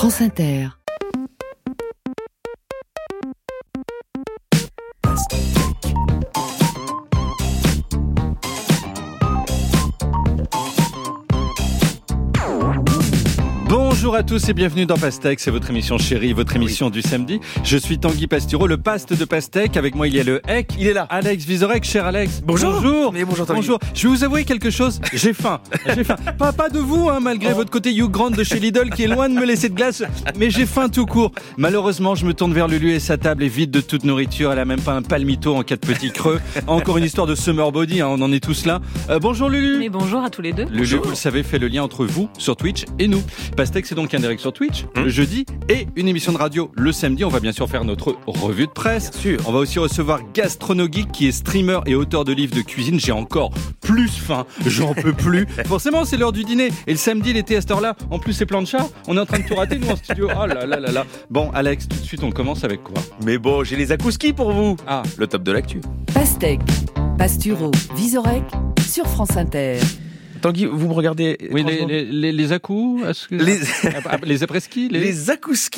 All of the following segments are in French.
France Inter. Bonjour à tous et bienvenue dans Pastèque, c'est votre émission chérie, votre émission du samedi. Je suis Tanguy Pastureau, le paste de Pastèque. Avec moi, il y a le Hec. Il est là. Alex Vizorek, cher Alex. Bonjour. Bonjour. Mais bonjour, Tanguy. Bonjour. Je vais vous avouer quelque chose. J'ai faim. J'ai faim. Pas, pas de vous, hein, malgré Oh. votre côté Hugh Grant de chez Lidl qui est loin de me laisser de glace. Mais j'ai faim tout court. Malheureusement, je me tourne vers Lulu et sa table est vide de toute nourriture. Elle a même pas un palmito en cas de petit creux. Encore une histoire de summer body, hein, on en est tous là. Euh, bonjour Lulu. Mais bonjour à tous les deux. Lulu, vous le savez, fait le lien entre vous sur Twitch et nous. Pastèque, c'est donc un direct sur Twitch Hum. le jeudi et une émission de radio le samedi. On va bien sûr faire notre revue de presse. Bien sûr. On va aussi recevoir Gastronogeek qui est streamer et auteur de livres de cuisine. J'ai encore plus faim, j'en peux plus. Forcément, c'est l'heure du dîner. Et le samedi, l'été à cette heure-là, en plus, c'est plan de chat. On est en train de tout rater, nous, en studio. Oh là là là là. Bon, Alex, tout de suite, on commence avec quoi? Mais bon, j'ai les akouskis pour vous. Ah, Le top de l'actu. Pastèque, Pastureau, Visorek sur France Inter. Tanguy, vous me regardez. oui, les, les, les, les à-coups Ah, les après-ski les, Les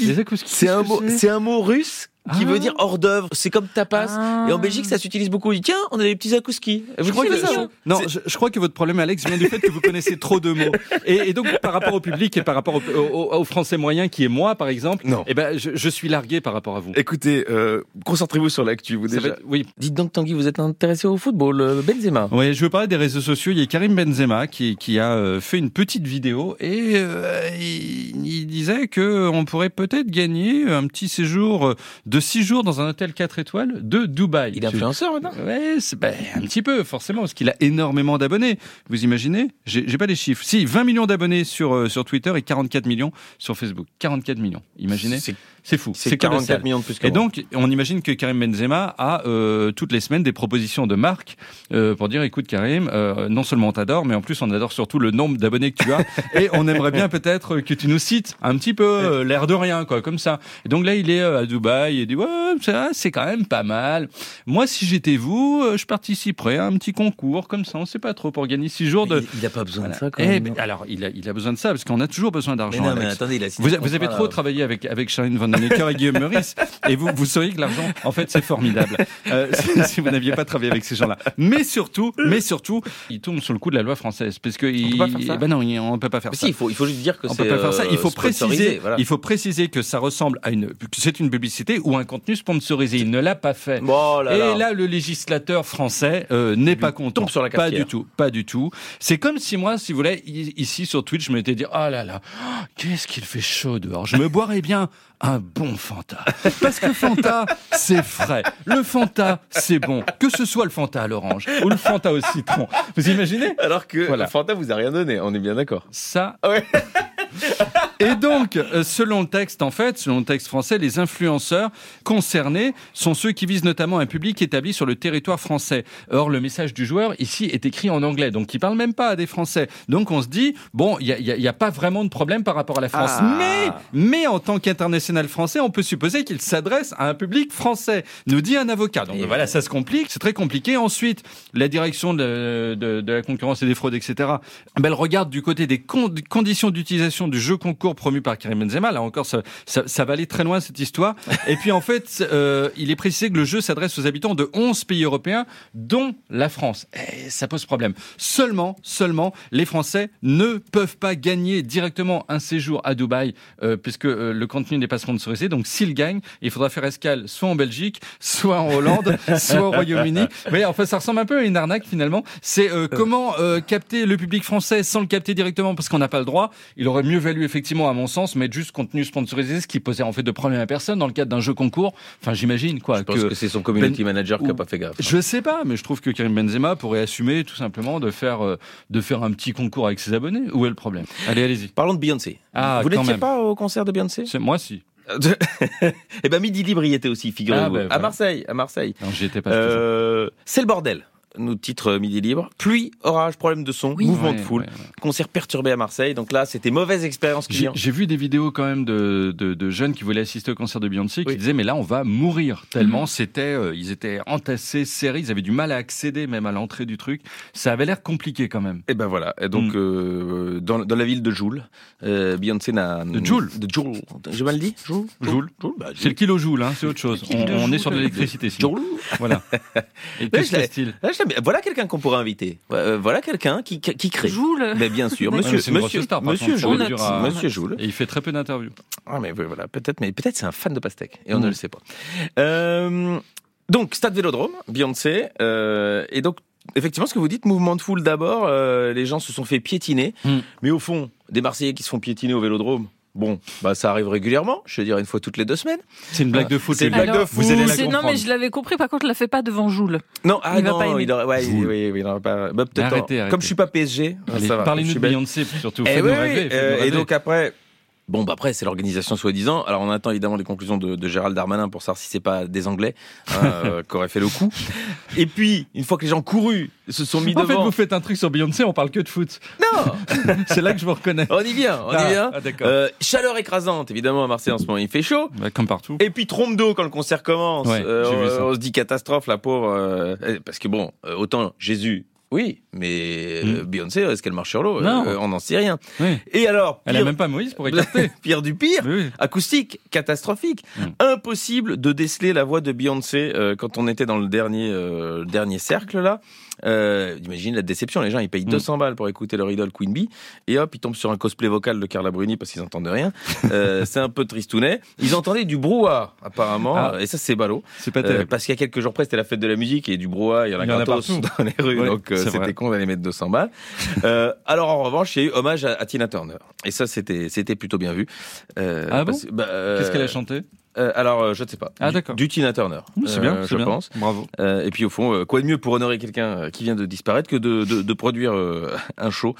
les à-coups, C'est un mot, un mot russe qui Ah. veut dire hors d'œuvre. C'est comme tapas. Ah. Et en Belgique, ça s'utilise beaucoup. Tiens, on a des petits akouskis. Vous Je crois, que, ça non, je, je crois que votre problème, Alex, vient du fait que vous connaissez trop de mots. Et, et donc, par rapport au public et par rapport au, au- au français moyen, qui est moi, par exemple, Non. eh ben, je, je suis largué par rapport à vous. Écoutez, euh, concentrez-vous sur l'actu, vous Ça déjà. être- oui. Dites donc, Tanguy, vous êtes intéressé au football, euh, Benzema. Oui, je veux parler des réseaux sociaux. Il y a Karim Benzema qui, qui a euh, fait une petite vidéo et euh, il, il disait que on pourrait peut-être gagner un petit séjour de six jours dans un hôtel 4 étoiles de Dubaï. Il est influenceur maintenant? Ouais, ben, un petit peu forcément parce qu'il a énormément d'abonnés. Vous imaginez? J'ai j'ai pas les chiffres. Si 20 millions d'abonnés sur euh, sur Twitter et 44 millions sur Facebook. 44 millions. Imaginez? C'est- fou. C'est 44 colossal. millions de plus que Et moi. donc, on imagine que Karim Benzema a euh, toutes les semaines des propositions de marques euh, pour dire, écoute Karim, euh, non seulement on t'adore, mais en plus on adore surtout le nombre d'abonnés que tu as, et on aimerait bien peut-être que tu nous cites un petit peu euh, l'air de rien, quoi, comme ça. Et donc là, il est euh, à Dubaï, et il dit, ouais, ça, c'est quand même pas mal. Moi, si j'étais vous, euh, je participerais à un petit concours, comme ça, on sait pas trop, pour gagner six jours de... Il- Il n'a pas besoin Voilà. de ça quand Eh même. ben, alors, il a, il a besoin de ça, parce qu'on a toujours besoin Mais d'argent. non, mais attendez, il a Vous, vous avez trop travaillé avec, avec Charline Van Necker et Guillaume Meurice, et vous, vous sauriez que l'argent, en fait, c'est formidable. Euh, si, si vous n'aviez pas travaillé avec ces gens-là. Mais surtout, mais surtout, il tombe sous le coup de la loi française, parce que il, peut pas faire ça ben non, on peut pas faire Mais ça. si, il faut, il faut juste dire que On c'est. peut pas faire ça. Il faut euh, préciser, voilà. il faut préciser que ça ressemble à une, c'est une publicité ou un contenu sponsorisé. Il ne l'a pas fait. Oh là Et là. le législateur français euh, n'est pas content. tombe sur la pas du tout, pas du tout. C'est comme si moi, si vous voulez, i- ici sur Twitch, je m'étais dit, oh là là, oh, qu'est-ce qu'il fait chaud dehors. Je me boirais bien un bon Fanta. Parce que Fanta, c'est frais. Le Fanta, c'est bon. Que ce soit le Fanta à l'orange ou le Fanta au citron. Vous imaginez? Alors que Voilà. Fanta vous a rien donné, on est bien d'accord. Ça, Ouais. Et donc, euh, selon le texte, en fait, selon le texte français, les influenceurs concernés sont ceux qui visent notamment un public établi sur le territoire français. Or, le message du joueur ici est écrit en anglais, donc il parle même pas à des Français. Donc, on se dit bon, il y a, il y a- il y a pas vraiment de problème par rapport à la France, Ah. mais mais en tant qu'international français, on peut supposer qu'il s'adresse à un public français. Nous dit un avocat. Donc Et voilà, ça se complique, c'est très compliqué. Ensuite, la direction de, de, de la concurrence et des fraudes, etc. Ben, elle regarde du côté des con- conditions d'utilisation du jeu concours promu par Karim Benzema. Là encore, ça, ça, ça va aller très loin cette histoire. Et puis en fait, euh, il est précisé que le jeu s'adresse aux habitants de 11 pays européens, dont la France. Et ça pose problème. Seulement, seulement, les Français ne peuvent pas gagner directement un séjour à Dubaï, euh, puisque euh, le contenu n'est pas sponsorisé. Donc s'ils gagnent, il faudra faire escale soit en Belgique, soit en Hollande, soit au Royaume-Uni. Mais enfin, ça ressemble un peu à une arnaque finalement. C'est euh, comment euh, capter le public français sans le capter directement parce qu'on n'a pas le droit? Il aurait mieux valu effectivement, à mon sens, mettre juste contenu sponsorisé, ce qui posait en fait de problème à personne dans le cadre d'un jeu concours. Enfin, j'imagine quoi. Je pense que, c'est son community manager qui a ou- pas fait gaffe. Je sais pas, mais je trouve que Karim Benzema pourrait assumer tout simplement de faire euh, de faire un petit concours avec ses abonnés. Où est le problème? Allez, allez-y. Parlons de Beyoncé. Ah, vous n'étiez pas au concert de Beyoncé? C'est moi si. Eh ben Midi Libre y était aussi, figurez-vous. Ah, ben, À. Marseille, à Marseille. Non, j'y étais pas. Euh, c'est le bordel. Nous titre Midi Libre. Pluie, orage, problème de son, Oui. mouvement Ouais, de foule, ouais, ouais. concert perturbé à Marseille. Donc là, c'était mauvaise expérience J'ai client. j'ai vu des vidéos quand même de, de, de jeunes qui voulaient assister au concert de Beyoncé qui Oui. disaient mais là on va mourir tellement c'était euh, ils étaient entassés serrés ils avaient du mal à accéder même à l'entrée du truc ça avait l'air compliqué quand même Et ben voilà. Et donc Mm. euh, dans, dans la ville de Joule, euh, Beyoncé n'a De Joule de Joule. J'ai mal dit Joule. Joule. Joule. Bah, c'est le kilojoule hein, c'est autre chose on, kilo on est joule. sur de l'électricité. Joule. voilà et Ouais, que Ah. Voilà quelqu'un qu'on pourrait inviter. Ouais, euh, voilà quelqu'un qui, qui crée. Joule. Mais bien sûr, monsieur, mais c'est une grosse monsieur, star, par monsieur contre, ça Joule. va à- Monsieur Joule. et il fait très peu d'interviews Ah mais oui, voilà, peut-être, mais peut-être c'est un fan de pastèque et on Mm. ne le sait pas. Euh, donc stade Vélodrome, Beyoncé, euh, et donc effectivement ce que vous dites, mouvement de foule d'abord, euh, les gens se sont fait piétiner, Mm. mais au fond, des Marseillais qui se font piétiner au Vélodrome. Bon, bah ça arrive régulièrement, je veux dire une fois toutes les deux semaines. c'est une blague de foot C'est une blague de vous foot. allez la C'est- non comprendre mais je l'avais compris. Par contre, je la fais pas devant Joule. Non, ah Il va non, pas aimer. il aurait, ouais, il- oui, oui, il aurait pas. Bah. Arrêtez, en- arrêtez. Comme je suis pas PSG, Allez, ça va. parlez-nous Je de. Beyoncé surtout Eh oui, rêver, euh, et donc après, bon bah après c'est l'organisation soi-disant. Alors on attend évidemment les conclusions de, de Gérald Darmanin pour savoir si c'est pas des Anglais hein, euh, qui auraient fait le coup. Et puis une fois que les gens courus se sont mis en fait devant, vous faites un truc sur Beyoncé on parle que de foot non, c'est là que je vous reconnais on y vient, on Ah, y vient. ah. Euh, chaleur écrasante évidemment à Marseille en ce moment il fait chaud. Bah, comme partout Et puis trompe d'eau quand le concert commence. Ouais, Euh, on, on se dit catastrophe la pauvre. euh, parce que bon, autant Jésus. Oui, mais euh, Mm. Beyoncé, est-ce qu'elle marche sur l'eau? Non. Euh, On n'en sait rien. Oui. Et alors, Elle a pire, même pas Moïse pour écarter. pire du pire, Oui, acoustique, catastrophique. Mm. Impossible de déceler la voix de Beyoncé euh, quand on était dans le dernier, euh, le dernier cercle là. Euh, imagine la déception, les gens ils payent Mm. 200 balles pour écouter leur idole Queen Bee et hop ils tombent sur un cosplay vocal de Carla Bruni parce qu'ils entendent rien. Euh, c'est un peu tristounet. Ils entendaient du brouhaha apparemment Ah. et ça c'est ballot. C'est pas Euh, terrible. parce qu'il y a quelques jours près c'était la fête de la musique et du brouhaha il y en a, Il y en a partout. dans les rues Ouais, donc euh, c'était con d'aller mettre 200 balles. Euh, alors en revanche il y a eu hommage à, à Tina Turner et ça c'était c'était plutôt bien vu. Euh, Ah bon bah, euh, Qu'est-ce qu'elle a chanté? Euh, alors, euh, je ne sais pas. Ah, Du- d'accord. Du Tina Turner. C'est euh, bien, je c'est bien. pense. Bravo. Euh, et puis au fond, euh, quoi de mieux pour honorer quelqu'un euh, qui vient de disparaître que de, de, de produire euh, un show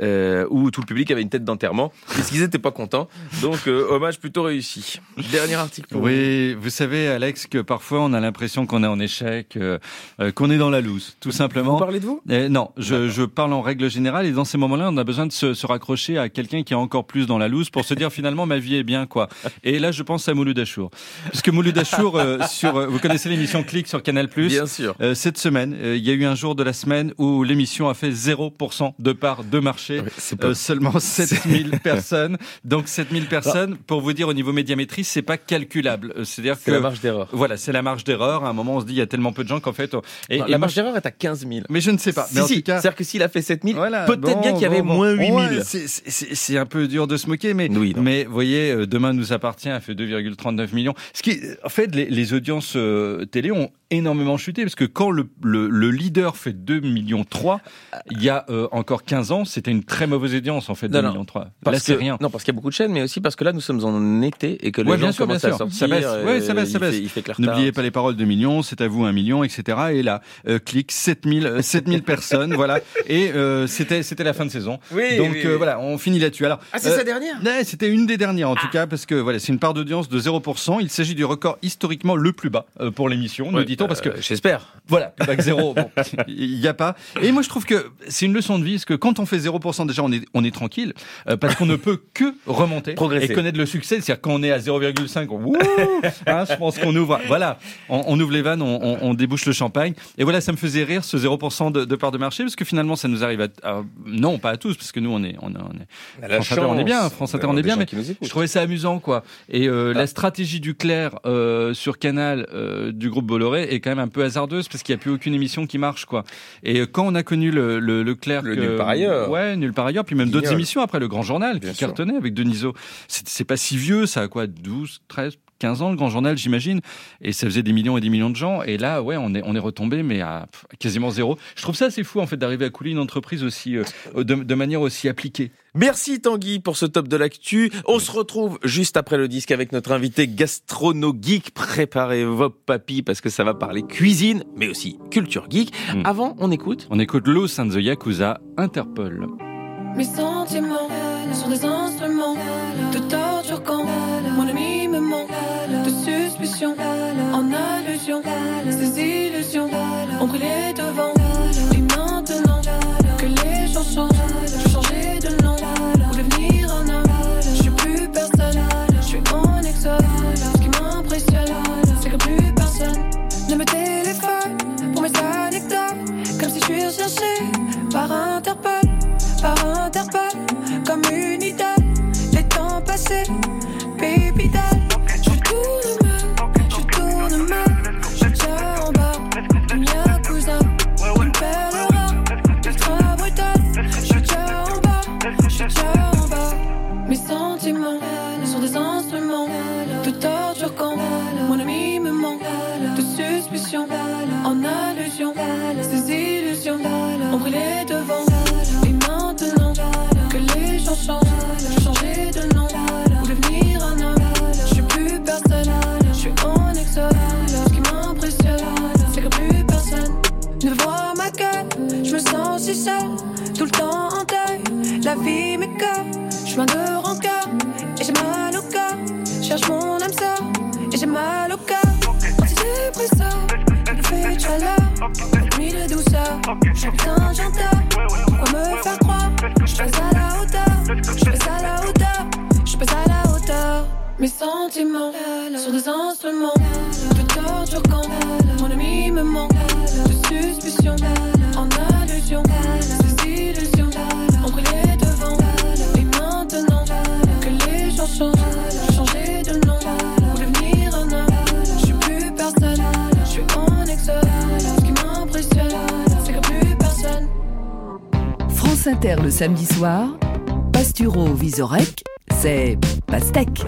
euh, où tout le public avait une tête d'enterrement, puisqu'ils n'étaient pas contents. Donc, euh, hommage plutôt réussi. Dernier article pour Oui, vous savez, Alex, que parfois on a l'impression qu'on est en échec, euh, euh, qu'on est dans la loose, tout simplement. Vous parlez de vous? Non, je, je parle en règle générale et dans ces moments-là, on a besoin de se, se raccrocher à quelqu'un qui est encore plus dans la loose pour se dire finalement ma vie est bien quoi. Et là, je pense à Mouloud Achour, puisque Mouloud Achour euh, sur, euh, vous connaissez l'émission Click sur Canal Bien sûr. Euh, cette semaine, euh, il y a eu un jour de la semaine où l'émission a fait 0% de part de marché. C'est Euh, seulement 7000 personnes. Donc 7000 personnes, pour vous dire au niveau médiamétrie, c'est pas calculable. Euh, C'est-à-dire c'est que la marge d'erreur. voilà, c'est la marge d'erreur. À un moment, on se dit il y a tellement peu de gens qu'en fait, on- et, Non, et la marge d'erreur est à 15 000. mais je ne sais pas. Si, si. cas, C'est-à-dire que s'il a fait 7 000, voilà, peut-être bon, bien qu'il y avait bon, moins 8 000. Ouais, c'est- un peu dur de se moquer, mais Oui, mais vous voyez, demain nous appartient a fait 2,39 millions. Ce qui, en fait, les, les audiences euh, télé ont énormément chuté parce que quand le, le, le leader fait 2 millions 3, il y a euh, encore 15 ans, c'était une très mauvaise audience en fait 2 Non, non. millions 3. Là, Parce c'est que, rien. Non, parce qu'il y a beaucoup de chaînes, mais aussi parce que là, nous sommes en été et que les Ouais, gens bien sûr, commencent bien à sûr. sortir. Ça baisse. Ouais, ça baisse, euh, ça il baisse. fait- Il fait clair N'oubliez pas les paroles de millions, c'est à vous un million, etc. Et là, euh, clic 7000 euh, 7000 personnes, voilà. Et euh, c'était c'était la fin de saison. Oui, Donc oui, euh, oui. voilà, on finit là-dessus. Alors, Ah, c'est euh, sa dernière? Ouais, c'était une des dernières en tout cas parce que voilà, c'est une part d'audience de 0%. Il s'agit du record historiquement le plus bas euh, pour l'émission, nous dit-on, parce que euh, J'espère. voilà, plus bas que zéro, il y a pas. Et moi je trouve que c'est une leçon de vie, parce que quand on fait 0% déjà, on est on est tranquille, euh, parce qu'on ne peut que remonter Progresser. et connaître le succès. C'est-à-dire quand on est à 0,5, on, wouh, hein, je pense qu'on ouvre, voilà, on, on ouvre les vannes, on, débouche le champagne. Et voilà, ça me faisait rire ce 0% de, de part de marché, parce que finalement ça nous arrive à, à- non pas à tous, parce que nous on est on, est- on est France Inter, on est bien, France Inter, on est bien, mais je trouvais ça amusant, quoi. Et euh, Ah. la stratégie du Clair euh, sur Canal euh, du groupe Bolloré est quand même un peu hasardeuse parce qu'il n'y a plus aucune émission qui marche, quoi. Et euh, quand on a connu le, le, le Clair, Le que- Nulle part ailleurs. ouais, nul par ailleurs, puis même d'autres émissions après le Grand Journal Bien qui sûr. cartonnait avec Deniso. C'est c'est pas si vieux, ça a quoi, 12, 13 15 ans le grand journal j'imagine et ça faisait des millions et des millions de gens et là ouais on est on est retombé mais à quasiment zéro je trouve ça assez fou en fait d'arriver à couler une entreprise aussi euh, de, de manière aussi appliquée Merci Tanguy pour ce top de l'actu. On se retrouve juste après le disque avec notre invité gastrono geek. Préparez vos papilles parce que ça va parler cuisine, mais aussi culture geek. Mm. Avant, on écoute. on écoute Los and the Yakuza Interpol Mes sentiments sont des instruments de torture quand en allusion, ces illusions ont pris les. Et maintenant que les gens changent, je changer de nom pour devenir un homme. Je suis plus personne, je suis en exode. Ce qui m'impressionne, c'est que plus personne ne me téléphone pour mes anecdotes, comme si je suis recherché par Interpol. France Inter le samedi soir, Pasturo Visorek, c'est Pastèque.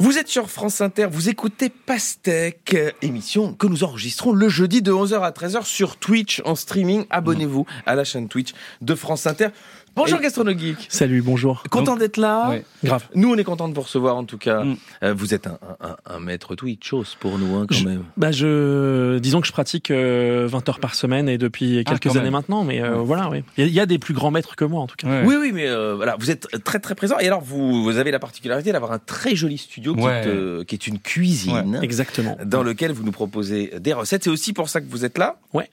Vous êtes sur France Inter, vous écoutez Pastèque, euh, émission que nous enregistrons le jeudi de 11h à 13h sur Twitch en streaming. Abonnez-vous à la chaîne Twitch de France Inter. Bonjour Gastrono Geek. Salut, bonjour. Content d'être là? Ouais. Grave. Nous, on est content de vous recevoir en tout cas. Mm. Euh, vous êtes un, un, un- maître Twitchos pour nous hein, quand Je- même. Bah je, disons que je pratique euh, 20 heures par semaine et depuis Ah, quelques années même. maintenant, mais euh, voilà, oui. Il y, a- il y a des plus grands maîtres que moi en tout cas. Ouais. Oui, oui, mais euh, voilà, vous êtes très très présent. Et alors, vous, vous avez la particularité d'avoir un très joli studio qui, Ouais. est, euh, qui est une cuisine. Exactement. dans lequel vous nous proposez des recettes. C'est aussi pour ça que vous êtes là? Ouais.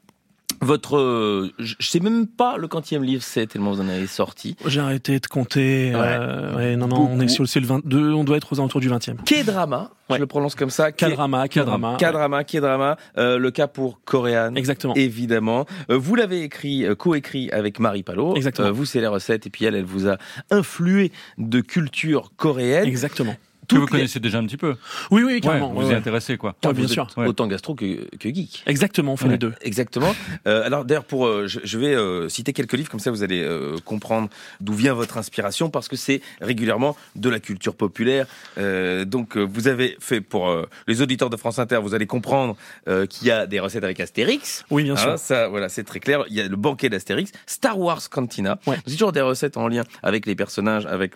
Votre, euh, je sais même pas le quantième livre c'est tellement vous en avez sorti. J'ai arrêté de compter. euh, ouais, non, non, on est sur le, c'est le 22, on doit être aux alentours du 20e. K-drama, Ouais. je le prononce comme ça. K-drama, K-drama. K-drama, K-drama. Euh, le cas pour Coréane. Exactement. Évidemment. Euh, vous l'avez écrit, co-écrit avec Marie Palot. Exactement. Vous, c'est les recettes. Et puis elle, elle vous a influé de culture coréenne. Exactement. Que vous les- connaissez déjà un petit peu. Oui, oui, Ouais, carrément. vous ouais, y ouais. intéressez quoi. Ouais, Vous bien sûr. Ouais. Autant gastro que, que geek. Exactement, on fait Ouais. les deux. Exactement. Euh, alors d'ailleurs, pour, euh, je, je vais euh, citer quelques livres comme ça, vous allez euh, comprendre d'où vient votre inspiration parce que c'est régulièrement de la culture populaire. Euh, donc euh, vous avez fait pour euh, les auditeurs de France Inter, vous allez comprendre euh, qu'il y a des recettes avec Astérix. Oui, bien sûr. Hein, ça, voilà, c'est très clair. Il y a le banquet d'Astérix, Star Wars Cantina. Ouais. C'est toujours des recettes en lien avec les personnages, avec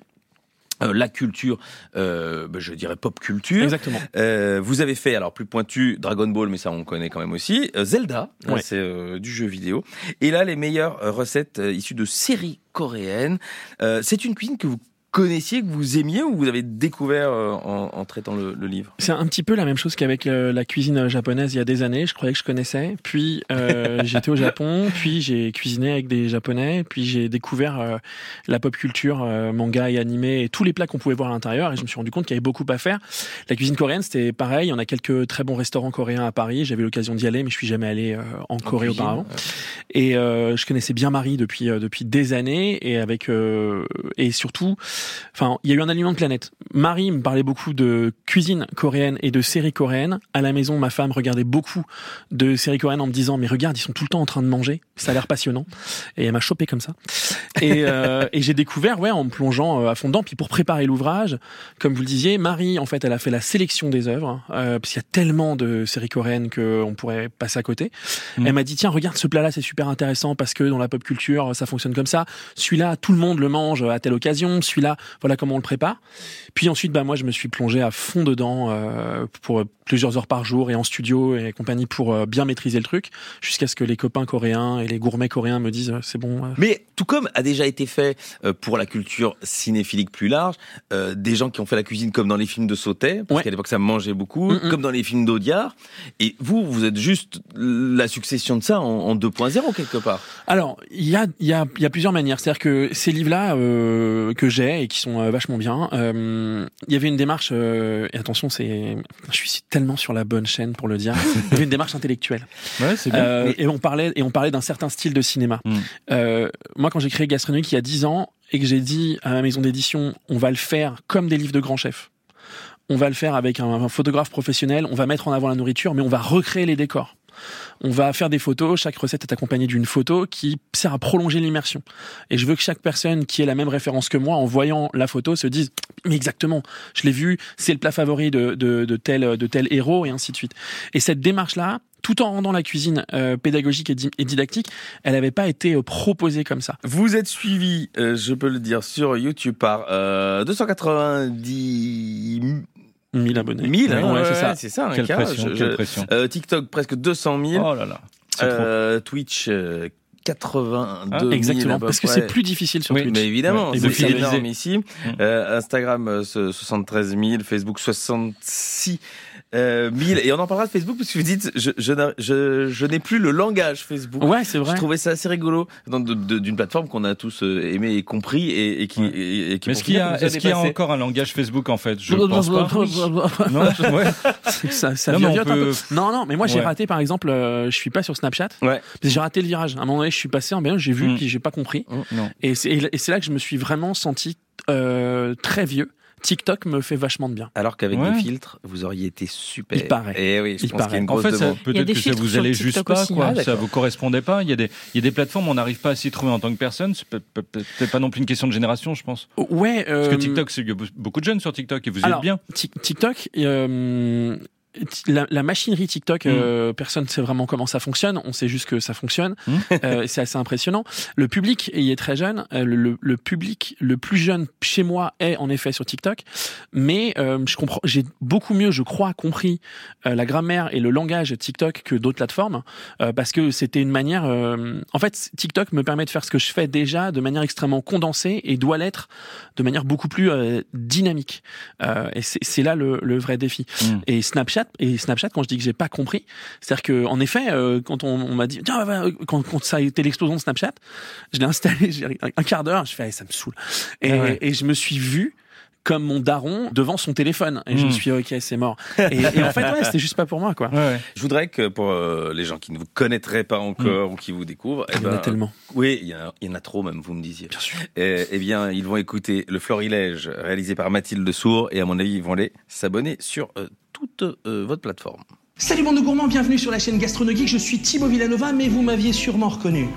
euh, la culture, euh, ben, je dirais pop culture. Exactement. Euh, vous avez fait, alors plus pointu, Dragon Ball, mais ça on connaît quand même aussi. Euh, Zelda, Ouais. c'est euh, du jeu vidéo. Et là, les meilleures euh, recettes issues de séries coréennes. Euh, c'est une cuisine que vous connaissiez, que vous aimiez ou vous avez découvert euh, en, en traitant le, le livre? C'est un petit peu la même chose qu'avec euh, la cuisine japonaise il y a des années. Je croyais que je connaissais. Puis euh, j'étais au Japon, puis j'ai cuisiné avec des Japonais, puis j'ai découvert euh, la pop culture, euh, manga et animé et tous les plats qu'on pouvait voir à l'intérieur. Et je me suis rendu compte qu'il y avait beaucoup à faire. La cuisine coréenne, c'était pareil. On a quelques très bons restaurants coréens à Paris. J'avais l'occasion d'y aller, mais je suis jamais allé euh, en Corée cuisine, auparavant. Et euh, je connaissais bien Marie depuis euh, depuis des années et avec euh, et surtout, enfin, il y a eu un aliment de planète. Marie me parlait beaucoup de cuisine coréenne et de séries coréennes. À la maison, ma femme regardait beaucoup de séries coréennes en me disant mais regarde, ils sont tout le temps en train de manger. Ça a l'air passionnant. Et elle m'a chopé comme ça. Et, euh, et j'ai découvert, ouais, en me plongeant euh, à fond dedans. Puis pour préparer l'ouvrage, comme vous le disiez, Marie, en fait, elle a fait la sélection des œuvres, euh, parce qu'il y a tellement de séries coréennes qu'on pourrait passer à côté. Mm. Elle m'a dit, tiens, regarde ce plat-là, c'est super intéressant parce que dans la pop culture, ça fonctionne comme ça. Celui-là, tout le monde le mange à telle occasion. Celui-là, voilà comment on le prépare. Puis ensuite, bah, moi, je me suis plongé à fond dedans euh, pour plusieurs heures par jour et en studio et compagnie pour euh, bien maîtriser le truc, jusqu'à ce que les copains coréens et les gourmets coréens me disent, euh, c'est bon. euh, Mais tout comme a déjà été fait pour la culture cinéphilique plus large, euh, des gens qui ont fait la cuisine comme dans les films de Sautet, parce Ouais. qu'à l'époque ça mangeait beaucoup, Mm, mm. comme dans les films d'Audiard. Et vous, vous êtes juste la succession de ça en, en 2.0 quelque part. Alors, il y a, y, a, y a plusieurs manières. C'est-à-dire que ces livres-là euh, que j'ai et qui sont euh, vachement bien, euh, il y avait une démarche, euh, et attention, c'est, je suis tellement sur la bonne chaîne pour le dire, il y avait une démarche intellectuelle. Ouais, c'est bien. Euh, Et on parlait, et on parlait d'un certain style de cinéma. Mm. Euh, moi, quand j'ai créé Gastronomique il y a 10 ans et que j'ai dit à ma maison d'édition, on va le faire comme des livres de grands chefs. On va le faire avec un, un photographe professionnel, on va mettre en avant la nourriture, mais on va recréer les décors. On va faire des photos, chaque recette est accompagnée d'une photo qui sert à prolonger l'immersion. Et je veux que chaque personne qui ait la même référence que moi, en voyant la photo, se dise mais exactement, je l'ai vu, c'est le plat favori de, de, tel de tel héros et ainsi de suite. Et cette démarche-là, tout en rendant la cuisine euh, pédagogique et, di- et didactique, elle n'avait pas été euh, proposée comme ça. Vous êtes suivi, euh, je peux le dire, sur YouTube par euh, 290 1000 abonnés. 000. Ouais, hein, ouais, c'est ça. C'est ça. un Quelle cas. pression, Je- quelle je- pression. euh, TikTok presque 200 000. Oh là là. Euh, Twitch euh, 82 000 Exactement, à peu parce que c'est plus difficile sur Oui, Twitch. Mais évidemment, Ouais, c'est énorme ici. Euh, Instagram, euh, ce- 73 000, Facebook, 66 euh, 1000. Et on en parlera de Facebook parce que vous dites, je, je, je, je n'ai plus le langage Facebook. Ouais, c'est vrai. Je trouvais ça assez rigolo d'une plateforme qu'on a tous euh, aimé et compris et, et qui, Ouais. et, et qui Mais pour est-ce qu'il y a, est-ce qu'il y a encore un langage Facebook en fait? Je pense pas. Non, je- ouais. ça, ça Non, mais on virevolte un peut- peu. Non, non, mais moi j'ai Ouais. raté par exemple, euh, je suis pas sur Snapchat. Ouais. J'ai raté le virage. À un moment donné, je suis passé en bien, j'ai vu, Mm. puis j'ai pas compris. Non. Et c'est et c'est là que je me suis vraiment senti euh, très vieux. TikTok me fait vachement de bien. Alors qu'avec Ouais. des filtres, vous auriez été super. Il paraît. Et oui, je Il pense qu'il y a une paraît. En grosse fait, ça- demande. Il y a peut-être des que ça vous allait TikTok juste pas, aussi, quoi. hein. Ah, ça vous correspondait pas. Il y a des, il y a des plateformes, on n'arrive pas à s'y trouver en tant que personne. C'est peut- peut- peut-être pas non plus une question de génération, je pense. Ouais. Parce que euh, TikTok, c'est il y a beaucoup de jeunes sur TikTok et vous y Alors, êtes bien. Tik- TikTok, euh, la, la machinerie TikTok, Mm. euh, personne ne sait vraiment comment ça fonctionne. On sait juste que ça fonctionne. Mm. Euh, c'est assez impressionnant. Le public il est très jeune. Euh, le, le- le public le plus jeune chez moi est en effet sur TikTok. Mais euh, je comprends, j'ai beaucoup mieux, je crois, compris euh, la grammaire et le langage TikTok que d'autres plateformes, euh, parce que c'était une manière. euh, en fait, TikTok me permet de faire ce que je fais déjà de manière extrêmement condensée et doit l'être de manière beaucoup plus euh, dynamique. Euh, et c'est c'est là le, le vrai défi. Mm. Et Snapchat, et Snapchat, quand je dis que j'ai pas compris, c'est-à-dire que en effet, euh, quand on, on m'a dit, tiens, quand, quand ça a été l'explosion de Snapchat, je l'ai installé, j'ai un, quart d'heure, je fais, eh, ça me saoule. Et, Ah ouais. et je me suis vu comme mon daron devant son téléphone. Et je me suis dit, ok, c'est mort. Et, et en fait, ouais, c'était juste pas pour moi, quoi. Ouais, ouais. Je voudrais que pour euh, les gens qui ne vous connaîtraient pas encore ou qui vous découvrent, eh Il y en a ben, tellement. oui, il y, en a- il y en a trop même, vous me disiez. Bien sûr. Eh, eh bien, ils vont écouter le Florilège réalisé par Mathilde Sour et à mon avis, ils vont aller s'abonner sur euh, toute euh, votre plateforme. Salut bande de gourmands, bienvenue sur la chaîne Gastronogeek, je suis Thibaut Villanova, mais vous m'aviez sûrement reconnu.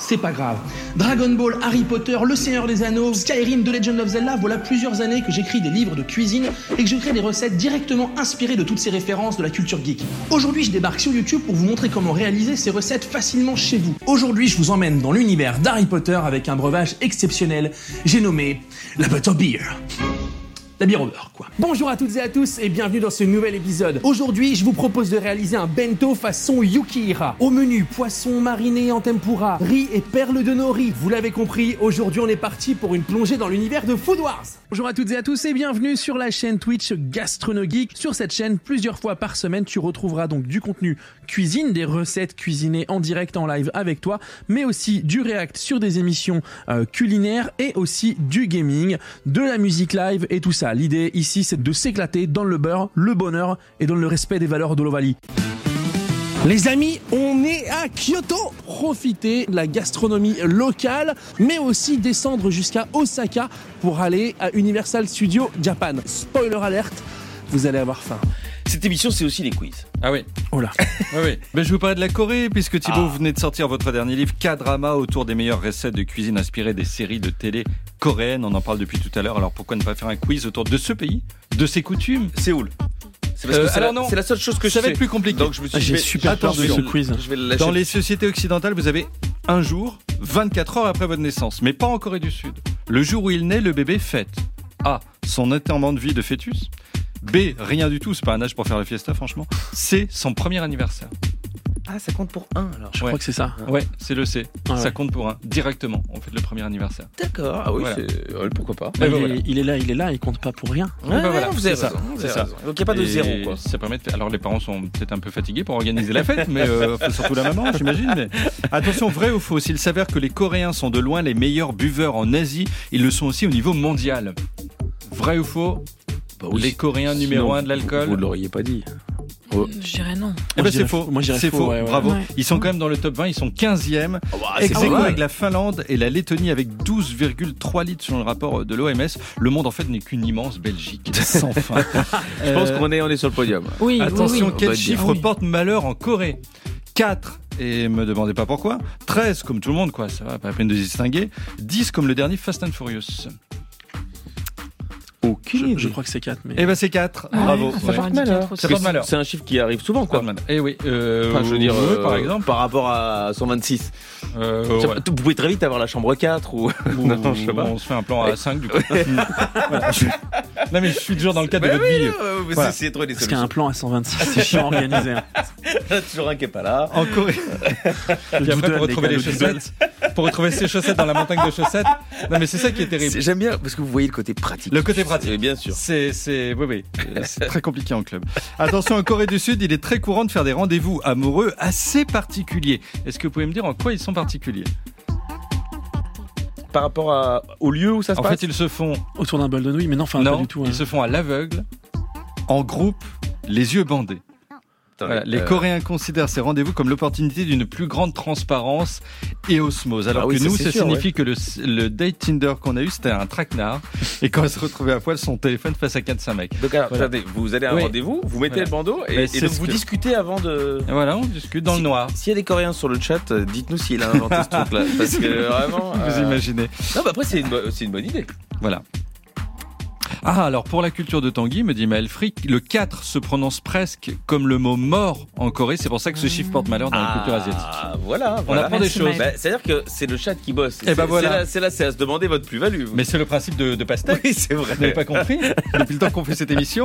C'est pas grave. Dragon Ball, Harry Potter, Le Seigneur des Anneaux, Skyrim, The Legend of Zelda, voilà plusieurs années que j'écris des livres de cuisine et que je crée des recettes directement inspirées de toutes ces références de la culture geek. Aujourd'hui, je débarque sur YouTube pour vous montrer comment réaliser ces recettes facilement chez vous. Aujourd'hui, je vous emmène dans l'univers d'Harry Potter avec un breuvage exceptionnel, j'ai nommé la Butterbeer. La Bonjour à toutes et à tous et bienvenue dans ce nouvel épisode. Aujourd'hui, je vous propose de réaliser un bento façon Yukihira. Au menu, poisson mariné en tempura, riz et perles de nori. Vous l'avez compris, aujourd'hui on est parti pour une plongée dans l'univers de Food Wars. Bonjour à toutes et à tous et bienvenue sur la chaîne Twitch Gastronogeek. Sur cette chaîne, plusieurs fois par semaine, tu retrouveras donc du contenu cuisine, des recettes cuisinées en direct en live avec toi, mais aussi du react sur des émissions euh, culinaires et aussi du gaming, de la musique live et tout ça. L'idée ici, c'est de s'éclater dans le beurre, le bonheur et dans le respect des valeurs de l'Ovalie. Les amis, on est à Kyoto. Profitez de la gastronomie locale, mais aussi descendre jusqu'à Osaka pour aller à Universal Studio Japan. Spoiler alerte, vous allez avoir faim. Cette émission, c'est aussi les quiz. Ah oui. Oh là. Ouais, ouais. Ben, je vais vous parler de la Corée, puisque Thibaut, Ah. vous venez de sortir votre dernier livre, K-drama, autour des meilleures recettes de cuisine inspirées des séries de télé coréennes. On en parle depuis tout à l'heure. Alors pourquoi ne pas faire un quiz autour de ce pays, de ses coutumes? Séoul. C'est parce Euh, que c'est la, non. c'est la seule chose que je Ça va sais. être plus compliqué. Donc je me suis Ah, dit, j'ai je vais- super peur de ce quiz. Je vais le lâcher. Dans les sociétés occidentales, vous avez un jour, 24 heures après votre naissance, mais pas en Corée du Sud. Le jour où il naît, le bébé fête A. Son enterrement de vie de fœtus. B. Rien du tout, c'est pas un âge pour faire la fiesta, franchement. C. Son premier anniversaire. Ah, ça compte pour un alors. Je Ouais. crois que c'est ça. Ouais, c'est le C. Ah Ça ouais. compte pour un. Directement, on fait le premier anniversaire. D'accord. Ah oui, Voilà. c'est- ouais, pourquoi pas. Bah, ben il, voilà. est, il est là, il est là, il compte pas pour rien. Ouais, bah voilà, vous avez c'est ça, ça. Donc il n'y a pas de Et zéro quoi. Ça permet de Alors les parents sont peut-être un peu fatigués pour organiser la fête, mais euh, surtout la maman, j'imagine. Mais... Attention, vrai ou faux S'il s'avère que les Coréens sont de loin les meilleurs buveurs en Asie, ils le sont aussi au niveau mondial. Vrai ou faux Bah oui, Les Coréens sinon, numéro un de l'alcool vous l'auriez pas dit. Je dirais non. Eh ben c'est faux. Moi, je dirais c'est faux, faux. ouais, ouais. Bravo. Ouais. Ils sont quand même dans le top 20. Ils sont 15e. Oh, bah, Ex aequo vrai. avec la Finlande et la Lettonie avec 12,3 litres selon le rapport de l'OMS. Le monde en fait n'est qu'une immense Belgique sans fin. Je pense Euh, qu'on est, on est sur le podium. Oui, Attention, oui, oui. quel dire. chiffre Ah oui. porte malheur en Corée? 4, et me demandez pas pourquoi. 13, comme tout le monde, quoi, ça va, pas la peine de distinguer. 10, comme le dernier Fast and Furious. Aucune Je, je crois que c'est 4, mais. Eh ben, c'est 4. Ouais, Bravo. ça Ouais. un porte malheur. C'est un chiffre qui arrive souvent quoi. Et oui, euh, Enfin, je veux dire, oui, euh, par exemple. par rapport à 126. Euh, ouais. Vous pouvez très vite avoir la chambre 4 ou. Ou- non, je sais pas. On se fait un plan à 5 du coup. Voilà. Non mais je suis toujours dans le cadre de votre vie. vous Voilà. essayez de trouver des Parce qu'un solutions. plan à 126, c'est chiant organisé. hein. Toujours un qui est pas là. En Corée. Puis après, pour retrouver les chaussettes, pour retrouver ses chaussettes dans la montagne de chaussettes. Non, mais c'est ça qui est terrible. C'est- J'aime bien parce que vous voyez le côté pratique. Le côté pratique. Oui, bien sûr. C'est, c'est, oui, oui, c'est très compliqué en club. Attention, en Corée du Sud, il est très courant de faire des rendez-vous amoureux assez particuliers. Est-ce que vous pouvez me dire en quoi ils sont particuliers? Par rapport à, au lieu où ça se En passe? fait, ils se font, Autour d'un bol de nouilles, mais non, enfin, non, pas du tout. ils hein. se font à l'aveugle, en groupe, les yeux bandés. Voilà, les euh, Coréens considèrent ces rendez-vous comme l'opportunité d'une plus grande transparence et osmose. Alors Ah oui, que nous, ça sûr, signifie que le, le date Tinder qu'on a eu, c'était un traquenard. et quand elle se retrouvait à poil, son téléphone face à 4-5 mecs. Donc alors, Voilà. attendez, vous allez à un Oui. rendez-vous, vous mettez Voilà. le bandeau et, donc ce vous que- discutez avant de. Et voilà, on discute dans Si- le noir. S'il y a des Coréens sur le chat, euh, dites-nous s'il a inventé ce truc-là. Parce que vraiment. Vous euh, imaginez. Non, bah après, c'est une, bo- c'est une bonne idée. Voilà. Ah, alors pour la culture de Tanguy, me dit Maël Frick, le 4 se prononce presque comme le mot mort en Corée. C'est pour ça que ce chiffre porte malheur dans la culture asiatique. Ah, voilà. On voilà. apprend des choses. Bah, C'est-à-dire que c'est le chat qui bosse. Eh ben C'est- voilà. C'est là, c'est là, c'est à se demander votre plus-value. Mais c'est le principe de, de pastèque. oui, c'est vrai. Vous n'avez pas compris depuis le temps qu'on fait cette émission.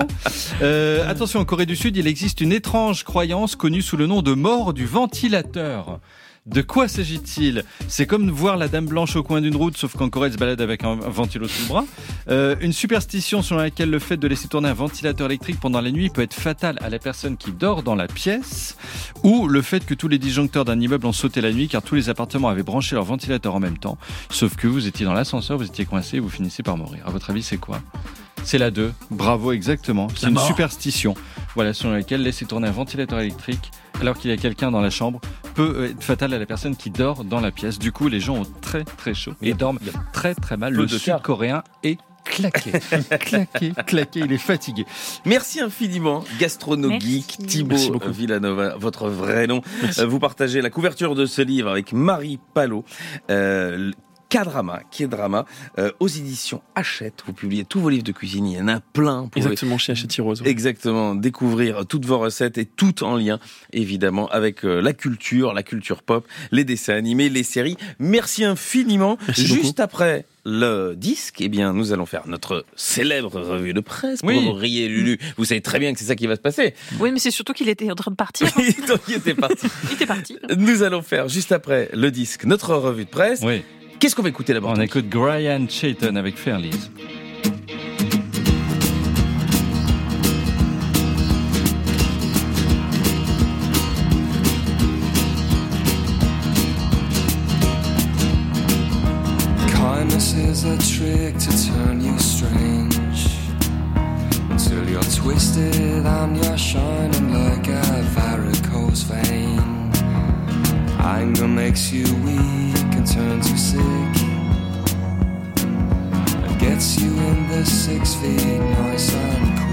Euh, attention, en Corée du Sud, il existe une étrange croyance connue sous le nom de mort du ventilateur. De quoi s'agit-il? C'est comme voir la dame blanche au coin d'une route, sauf qu'en Corée, elle se balade avec un, ventilo sous le bras. Euh, une superstition selon laquelle le fait de laisser tourner un ventilateur électrique pendant la nuit peut être fatal à la personne qui dort dans la pièce, ou le fait que tous les disjoncteurs d'un immeuble ont sauté la nuit car tous les appartements avaient branché leur ventilateur en même temps, sauf que vous étiez dans l'ascenseur, vous étiez coincé et vous finissez par mourir. À votre avis, c'est quoi? C'est la 2. Bravo, exactement. C'est une mort. superstition. Voilà, selon laquelle laisser tourner un ventilateur électrique alors qu'il y a quelqu'un dans la chambre peut être fatal à la personne qui dort dans la pièce. Du coup, les gens ont très très chaud et dorment très très mal. Le sud-coréen est claqué, claqué, claqué. Il est fatigué. Merci infiniment, Gastronogeek, Merci. Thibaut Merci beaucoup. Villanova, votre vrai nom. Euh, Vous partagez la couverture de ce livre avec Marie Palot. Euh, K-drama, K-drama, euh, aux éditions Hachette. Vous publiez tous vos livres de cuisine, il y en a plein. Pouvez Exactement, chez Hachette Rose. Exactement, découvrir toutes vos recettes et tout en lien, évidemment, avec euh, la culture, la culture pop, les dessins animés, les séries. Merci infiniment. Merci Juste après le disque, eh bien, nous allons faire notre célèbre revue de presse. Pour Oui. riez, Lulu. Vous savez très bien que c'est ça qui va se passer. Oui, mais c'est surtout qu'il était en train de partir. Donc, il était parti. Il était parti. Nous allons faire juste après le disque notre revue de presse. Oui. Qu'est-ce qu'on va écouter d'abord On écoute Brian Chayton avec Fairlies. Kindness is a trick to turn you strange. Until you're twisted and you're shining like a varicose vein. Anger makes you weak turns you sick. And gets you in the six feet nice and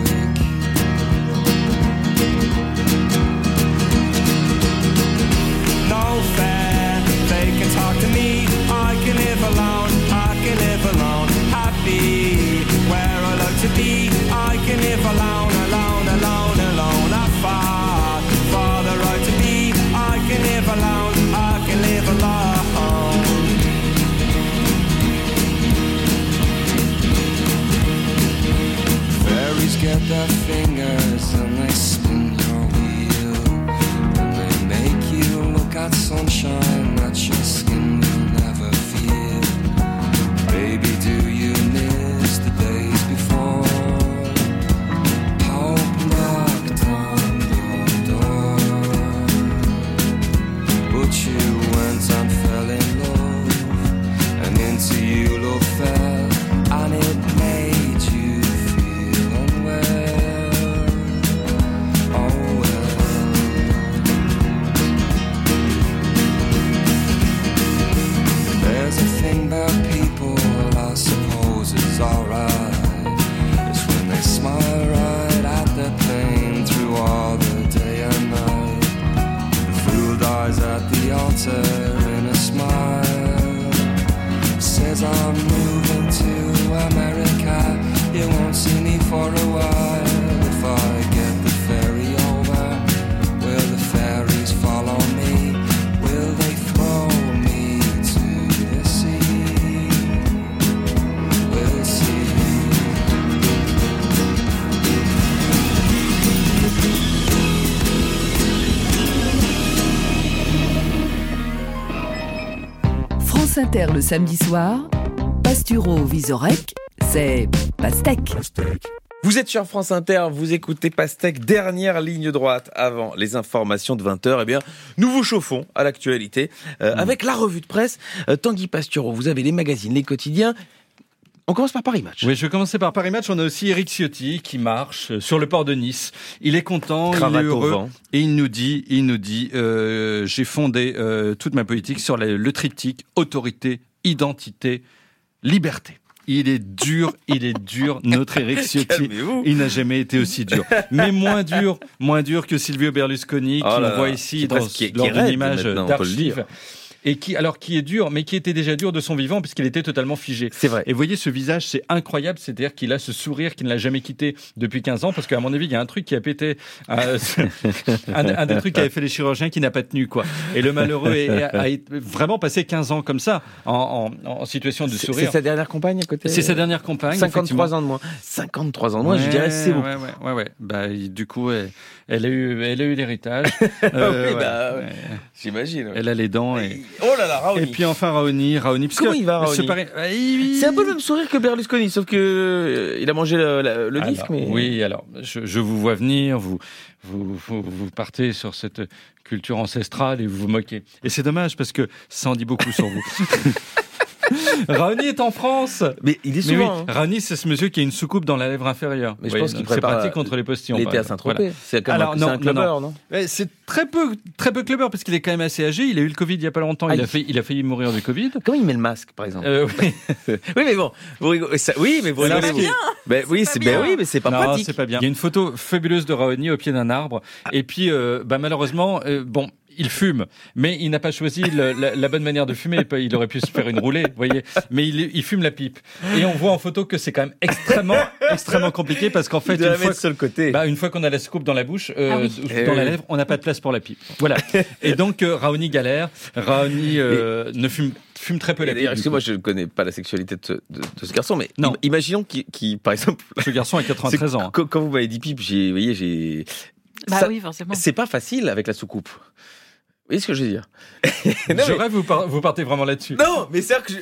Inter le samedi soir, Pasturo Visorek, c'est Pastèque. Vous êtes sur France Inter, vous écoutez Pastèque, dernière ligne droite avant les informations de 20h. Eh bien, nous vous chauffons à l'actualité euh, avec la revue de presse. Euh, Tanguy Pastureau, vous avez les magazines, les quotidiens. On commence par Paris Match. Oui, je vais commencer par Paris Match. On a aussi Eric Ciotti qui marche euh, sur le port de Nice. Il est content, Cravate il est heureux. Et il nous dit, il nous dit, euh, j'ai fondé euh, toute ma politique sur la- le triptyque autorité, identité, liberté. Il est dur, il est dur, notre Eric Ciotti. Il n'a jamais été aussi dur. Mais moins dur, moins dur que Silvio Berlusconi, Oh qui là on là, voit ici dans, qui d'une raide image maintenant, Et qui, alors, qui est dur, mais qui était déjà dur de son vivant, puisqu'il était totalement figé. C'est vrai. Et vous voyez, ce visage, c'est incroyable. C'est-à-dire qu'il a ce sourire qui ne l'a jamais quitté depuis 15 ans, parce qu'à mon avis, il y a un truc qui a pété, euh, un, un des trucs qui avait fait les chirurgiens qui n'a pas tenu, quoi. Et le malheureux est- a, vraiment passé 15 ans comme ça, en, en- en situation de C'est c'est sourire. sa dernière compagne à côté? C'est sa dernière campagne. 53 ans de moins. 53 ans de moins, je dirais c'est beaucoup. Ouais, ouais, ouais, ouais. Bah, du coup, elle, elle a eu, elle a eu l'héritage. Oui, Euh, bah, ouais. J'imagine. ouais. Elle a les dents. Et, Oh là là, Raoni. et puis enfin Raoni, Raoni. parce Comment que il va, Raoni ce Ah, C'est un peu le même sourire que Berlusconi, sauf que euh, il a mangé le, le- le disque. Mais... Oui, alors je, je vous vois venir, vous, vous, vous, vous partez sur cette culture ancestrale et vous vous moquez. Et c'est dommage parce que ça en dit beaucoup sur vous. Raoni est en France. Mais il est Mais oui, souvent. hein. Raoni, c'est ce monsieur qui a une soucoupe dans la lèvre inférieure. Mais je Oui, pense qu'il donc c'est prépare pratique contre les postillons. L'été par à. Saint-Tropez. Voilà. C'est un, un non, Ouais, C'est très peu, très peu clever parce qu'il est quand même assez âgé. Il a eu le Covid il y a pas longtemps. Il Aïe. a, fait, il a failli mourir du Covid. Comment il met le masque, par exemple? Euh, oui. Oui, mais bon, vous rigolez- ça- oui, mais vous rigolez. Ben oui, c'est ben oui, mais c'est pas non, pratique. c'est pas bien. Il y a une photo fabuleuse de Raoni au pied d'un arbre. Et puis, euh, bah, malheureusement, euh, bon, il fume, mais il n'a pas choisi le- la, la bonne manière de fumer. Il aurait pu se faire une roulée, vous voyez. Mais il, il fume la pipe. Et on voit en photo que c'est quand même extrêmement, extrêmement compliqué parce qu'en fait, une fois, le côté. bah, une fois qu'on a la scoop dans la bouche, euh, Ah oui. Eh dans la lèvre, on n'a pas de place pour la pipe. Voilà. Et donc, euh, Raoni galère. Raoni euh, ne fume, fume très peu la pipe. D'ailleurs, du excusez-moi, coup. je ne connais pas la sexualité de ce, de- de ce garçon, mais Non. im- imaginons qu'il, qu'il- par exemple, Ce garçon a 93 c'est- ans. Quand, quand vous m'avez dit pipe, j'ai, vous voyez, j'ai. Bah Ça- oui, forcément. C'est pas facile avec la soucoupe. Vous voyez ce que je veux dire Non, Je mais- rêve, vous, par- vous partez vraiment là-dessus. Non, mais c'est que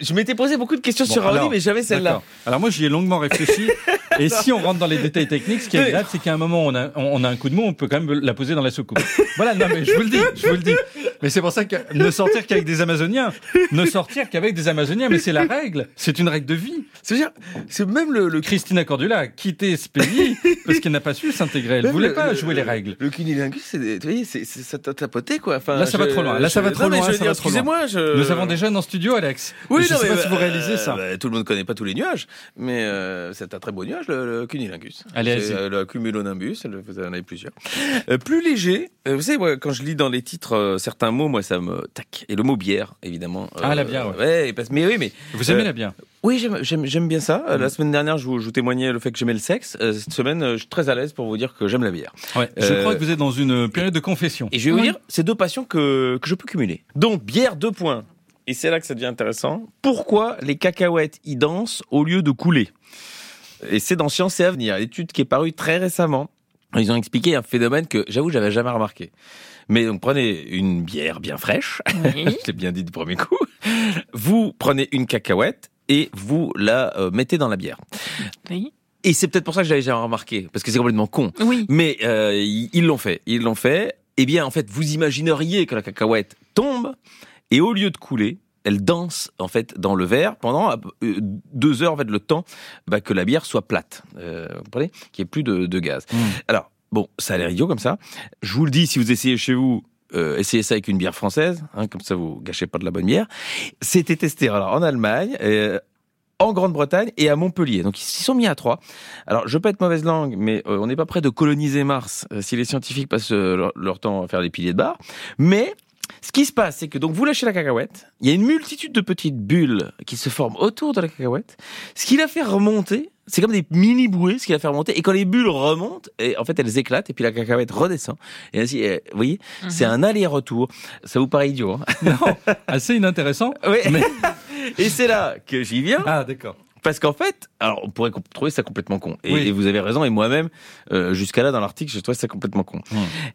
je, m'étais posé beaucoup de questions Bon, sur Raoni, alors, mais jamais celle-là. Alors moi j'y ai longuement réfléchi. et si on rentre dans les détails techniques, ce qui est agréable, c'est qu'à un moment on a, on a un coup de mou, on peut quand même la poser dans la soucoupe. Voilà, non mais je vous le dis, je vous le dis. Mais c'est pour ça que ne sortir qu'avec des Amazoniens, ne sortir qu'avec des Amazoniens, mais c'est la règle, c'est une règle de vie. C'est-à-dire, c'est même le, le Christina Cordula a quitté ce pays parce qu'elle n'a pas su s'intégrer. Elle Même voulait le- pas le- jouer les règles. Le cunilingus, c'est, c'est, c'est, ça t'a tapoté, quoi. Enfin, Là, ça va trop loin. Là, ça va trop non, loin. Excusez-moi, je... Nous avons déjà dans le studio Alex. Oui, je non, sais mais pas si vous bah, réalisez ça. bah, tout le monde ne connaît pas tous les nuages, mais euh, c'est un très beau nuage, le, le cunilingus. Allez, euh, le cumulonimbus, le- vous en avez plusieurs. Euh, plus léger, euh, vous savez, moi, quand je lis dans les titres certains mots, moi, ça me tac. Et le mot bière, évidemment. Ah, la bière, ouais. ouais. mais oui, mais Vous aimez la bière? Oui, j'aime, bien ça. Euh, La semaine dernière, je vous, je vous témoignais le fait que j'aimais le sexe. Euh, cette semaine, euh, je suis très à l'aise pour vous dire que j'aime la bière. Ouais. Je crois que vous êtes dans une période de confession. Et je vais vous dire, c'est deux passions que, que je peux cumuler. Donc, bière, deux points. Et c'est là que ça devient intéressant. Pourquoi les cacahuètes y dansent au lieu de couler? Et c'est dans Science et Avenir, l'étude qui est parue très récemment. Ils ont expliqué un phénomène que, j'avoue, j'avais jamais remarqué. Mais donc, prenez une bière bien fraîche. Oui. je l'ai bien dit du premier coup. Vous prenez une cacahuète et vous la euh, mettez dans la bière. Oui. Et c'est peut-être pour ça que j'avais jamais remarqué, parce que c'est complètement con. Oui. Mais euh, ils l'ont fait. Ils l'ont fait. Eh bien, en fait, vous imagineriez que la cacahuète tombe et au lieu de couler, elle danse en fait dans le verre pendant euh, deux heures, en fait, le temps bah, que la bière soit plate. Euh, vous comprenez? Qu'il n'y ait plus de, de gaz. Mm. Alors, bon, ça a l'air idiot comme ça. Je vous le dis, si vous essayez chez vous, euh, essayez ça avec une bière française, hein, comme ça vous gâchez pas de la bonne bière. C'était testé alors en Allemagne. euh, en Grande-Bretagne et à Montpellier. Donc ils s'y sont mis à trois. Alors je peux être mauvaise langue, mais euh, on n'est pas prêt de coloniser Mars euh, si les scientifiques passent euh, leur, leur temps à faire des piliers de bar. Mais ce qui se passe, c'est que donc vous lâchez la cacahuète, il y a une multitude de petites bulles qui se forment autour de la cacahuète, ce qui la fait remonter. C'est comme des mini bouées, ce qui la fait remonter. Et quand les bulles remontent, et en fait elles éclatent, et puis la cacahuète redescend. Et ainsi, euh, vous voyez, c'est un aller-retour. Ça vous paraît idiot, hein? Non, assez inintéressant. Oui. Mais- Et c'est là que j'y viens. Ah, d'accord. Parce qu'en fait, alors on pourrait trouver ça complètement con. Et, Oui. et vous avez raison. Et moi-même, euh, jusqu'à là dans l'article, je trouve ça complètement con.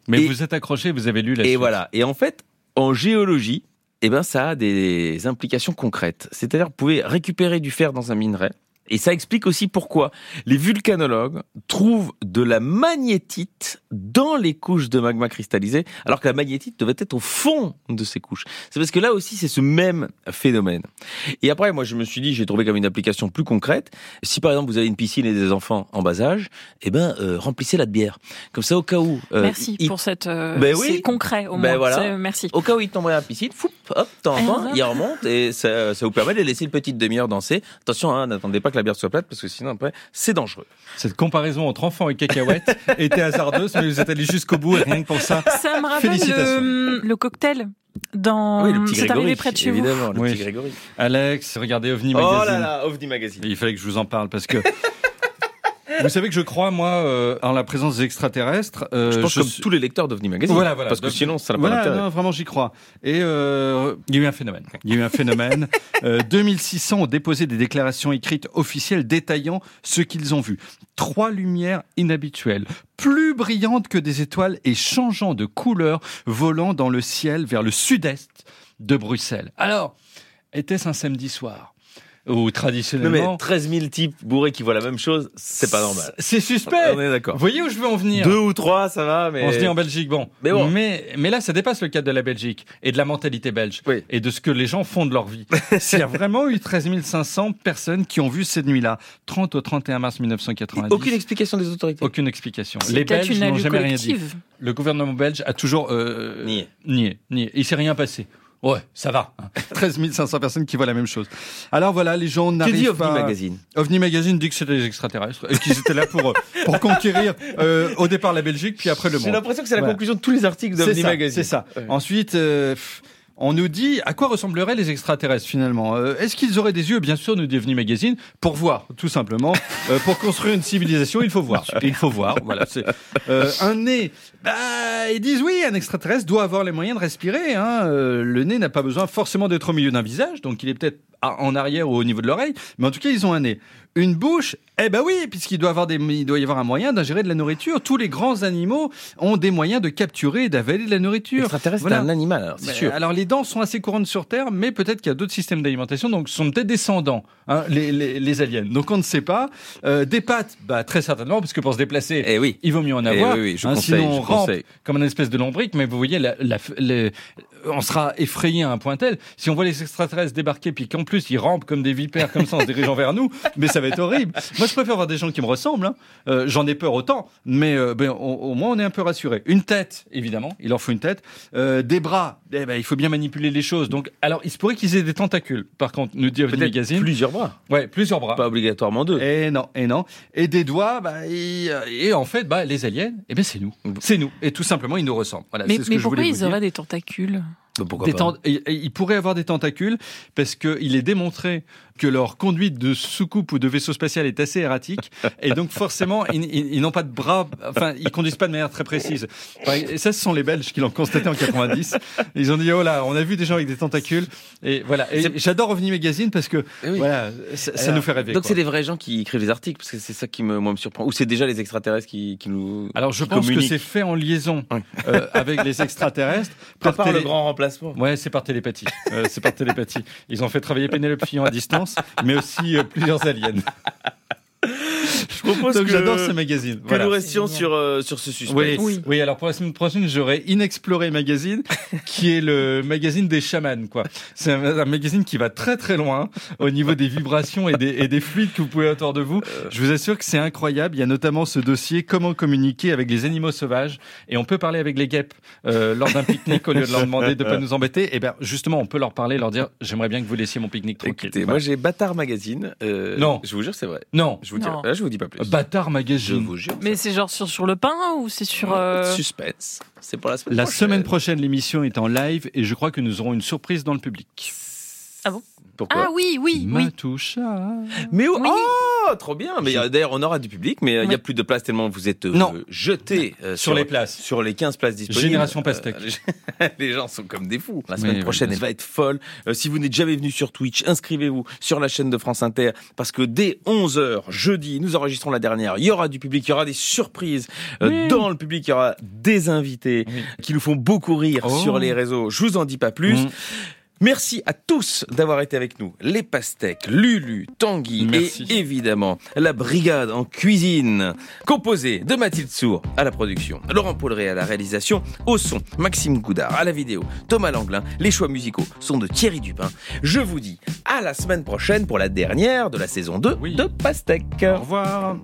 Mais Et- vous êtes accroché, vous avez lu la Et suite. voilà. Et en fait, en géologie, eh ben, ça a des implications concrètes. C'est-à-dire, vous pouvez récupérer du fer dans un minerai. Et ça explique aussi pourquoi les vulcanologues trouvent de la magnétite dans les couches de magma cristallisé, alors que la magnétite devait être au fond de ces couches. C'est parce que là aussi, c'est ce même phénomène. Et après, moi, je me suis dit, j'ai trouvé comme une application plus concrète. Si par exemple, vous avez une piscine et des enfants en bas âge, eh ben, euh, remplissez-la de bière. Comme ça, au cas où. euh, Merci il- pour cette. euh, Ben oui. C'est concret au Ben moins. voilà. Merci. Au cas où il tomberait à la piscine, foup, hop, de temps en temps, Ah. il remonte et ça, ça vous permet de laisser une petite demi-heure danser. Attention, hein, n'attendez pas que la bière soit plate parce que sinon après, c'est dangereux. Cette comparaison entre enfants et cacahuètes était hasardeuse, mais vous êtes allé jusqu'au bout et rien que pour ça. Ça me rappelle Félicitations. le, le cocktail dans. oui, le petit c'est Grégory, arrivé près de chez vous. évidemment, le Oui. petit Grégory. Alex, regardez OVNI Oh Magazine. là là, OVNI Magazine. Il fallait que je vous en parle parce que. Vous savez que je crois, moi, euh, en la présence des extraterrestres. euh, Je pense comme suis- tous les lecteurs d'OVNI Magazine. Voilà, voilà. Parce que sinon, ça n'a pas Voilà, d'intérêt. non, vraiment, j'y crois. Et euh, il y a eu un phénomène. Il y a eu un phénomène. Euh, 2600 ont déposé des déclarations écrites officielles détaillant ce qu'ils ont vu. Trois lumières inhabituelles, plus brillantes que des étoiles et changeant de couleur, volant dans le ciel vers le sud-est de Bruxelles. Alors, était-ce un samedi soir? Ou Non, mais traditionnellement... 13 000 types bourrés qui voient la même chose, c'est pas normal. C'est suspect On est d'accord. Vous voyez où je veux en venir Deux ou trois, ça va, mais. On se dit en Belgique, bon. Mais bon. Mais, mais là, ça dépasse le cadre de la Belgique et de la mentalité belge Oui. et de ce que les gens font de leur vie. S'il y a vraiment eu 13 500 personnes qui ont vu cette nuit-là, 30 au 31 mars 1990. Aucune explication des autorités. Aucune explication. Les Belges n'ont jamais rien dit. Le gouvernement belge a toujours euh, Nié. nié, nié. Il s'est rien passé. Ouais, ça va. hein. 13 500 personnes qui voient la même chose. Alors voilà, les gens Que dit n'arrivent OVNI pas. Magazine OVNI Magazine dit que c'était des extraterrestres et qu'ils étaient là pour, euh, pour conquérir euh, au départ la Belgique, puis après le J'ai monde. l'impression que c'est la Voilà. conclusion de tous les articles d'OVNI Magazine. c'est ça. Ouais. Ensuite, euh, pff, on nous dit à quoi ressembleraient les extraterrestres finalement. Euh, Est-ce qu'ils auraient des yeux Bien sûr, nous dit OVNI Magazine, pour voir, tout simplement. Euh, pour construire une civilisation, il faut voir. Il faut voir. Voilà. c'est euh, un nez. Bah, ils disent oui, un extraterrestre doit avoir les moyens de respirer. Hein. Euh, le nez n'a pas besoin forcément d'être au milieu d'un visage, donc il est peut-être en arrière ou au niveau de l'oreille, mais en tout cas, ils ont un nez. Une bouche, eh ben oui, puisqu'il doit, avoir des, il doit y avoir un moyen d'ingérer de la nourriture. Tous les grands animaux ont des moyens de capturer et d'avaler de la nourriture. Extraterrestre, Voilà. c'est un animal, alors, c'est sûr. Alors les dents sont assez courantes sur Terre, mais peut-être qu'il y a d'autres systèmes d'alimentation, donc ce sont peut-être descendants, hein, les, les, les aliens. Donc on ne sait pas. Euh, des pattes, bah, très certainement, parce que pour se déplacer, Eh oui. il vaut mieux en Eh avoir. oui, oui, je Hein, conseille, sinon on rampe comme une espèce de lombric, mais vous voyez, la, la- les- on sera effrayé à un point tel. Si on voit les extraterrestres débarquer, puis qu'en plus ils rampent comme des vipères comme ça en se dirigeant vers nous, mais ça va être horrible. Moi je préfère voir des gens qui me ressemblent. hein. Euh, J'en ai peur autant, mais euh, ben, au, au moins on est un peu rassuré. Une tête, évidemment, il leur faut une tête. Euh, des bras, eh ben, il faut bien manipuler les choses. Donc, alors il se pourrait qu'ils aient des tentacules. Par contre, nous dit Peut-être Magazine. plusieurs bras. Ouais, plusieurs bras. Pas obligatoirement deux. Et non, et non. Et des doigts, bah, et, et en fait, bah, les aliens, eh ben, c'est nous. C'est nous. Et tout simplement, ils nous ressemblent. Voilà, Mais, c'est ce mais que je pourquoi voulais ils auraient des tentacules? Pourquoi Des pas Ils pourraient avoir des tentacules parce qu'il est démontré que leur conduite de soucoupe ou de vaisseau spatial est assez erratique et donc forcément ils, ils- ils n'ont pas de bras, enfin ils conduisent pas de manière très précise. Et ça, ce sont les Belges qui l'ont constaté en 90. Ils ont dit oh là, on a vu des gens avec des tentacules et voilà. Et j'adore OVNI Magazine parce que Eh oui. voilà, ça, nous fait rêver. Donc c'est des vrais gens qui écrivent les articles, parce que c'est ça qui me, moi, me surprend. Ou c'est déjà les extraterrestres qui, qui nous. Alors je qui pense que c'est fait en liaison euh, avec les extraterrestres. par télé- le grand remplacement. Ouais, c'est par télépathie. Euh, c'est par télépathie. Ils ont fait travailler Pénélope Fillon à distance, mais aussi euh, plusieurs aliens. Je propose Donc que, j'adore ces magazines. que Voilà. nous restions sur, euh, sur ce suspense. Oui, Oui. oui. alors pour la semaine prochaine, j'aurai Inexploré Magazine, qui est le magazine des chamans, quoi. C'est un, un magazine qui va très très loin au niveau des vibrations et des, et des fluides que vous pouvez autour de vous. Je vous assure que c'est incroyable. Il y a notamment ce dossier comment communiquer avec les animaux sauvages et on peut parler avec les guêpes euh, lors d'un pique-nique au lieu de leur demander de pas nous embêter. Et bien justement, on peut leur parler, leur dire j'aimerais bien que vous laissiez mon pique-nique tranquille. Écoutez, moi j'ai Bâtard Magazine. euh, Non. Je vous jure, c'est vrai. non, Je vous dis, Non. là, je vous dis pas plus. Bâtard je Magazine. vous jure. Mais c'est genre sur, sur le pain ou c'est sur. euh, Suspense. C'est pour la semaine La prochaine. semaine prochaine, l'émission est en live et je crois que nous aurons une surprise dans le public. Pourquoi Ah oui, oui, oui. Matoucha. Mais où Oui. Oh, trop bien. Mais euh, d'ailleurs, on aura du public, mais euh, il n'y a Oui. plus de place tellement vous êtes euh, Non. jetés euh, Sur les places. sur les 15 places disponibles. Génération Pastèque. Euh, les gens sont comme des fous. La semaine Oui, prochaine, oui, elle va être folle. Euh, si vous n'êtes jamais venu sur Twitch, inscrivez-vous sur la chaîne de France Inter parce que dès 11h jeudi, nous enregistrons la dernière. Il y aura du public, il y aura des surprises. Euh, Oui. Dans le public, il y aura des invités Oui. qui nous font beaucoup rire Oh. sur les réseaux. Je vous en dis pas plus. Mm. Merci à tous d'avoir été avec nous. Les pastèques, Lulu, Tanguy Merci. et évidemment la brigade en cuisine, composée de Mathilde Sour à la production, Laurent Pauleret à la réalisation, au son, Maxime Goudard à la vidéo, Thomas Langlin. Les choix musicaux sont de Thierry Dupin. Je vous dis à la semaine prochaine pour la dernière de la saison 2 Oui. de Pastèques. Au revoir.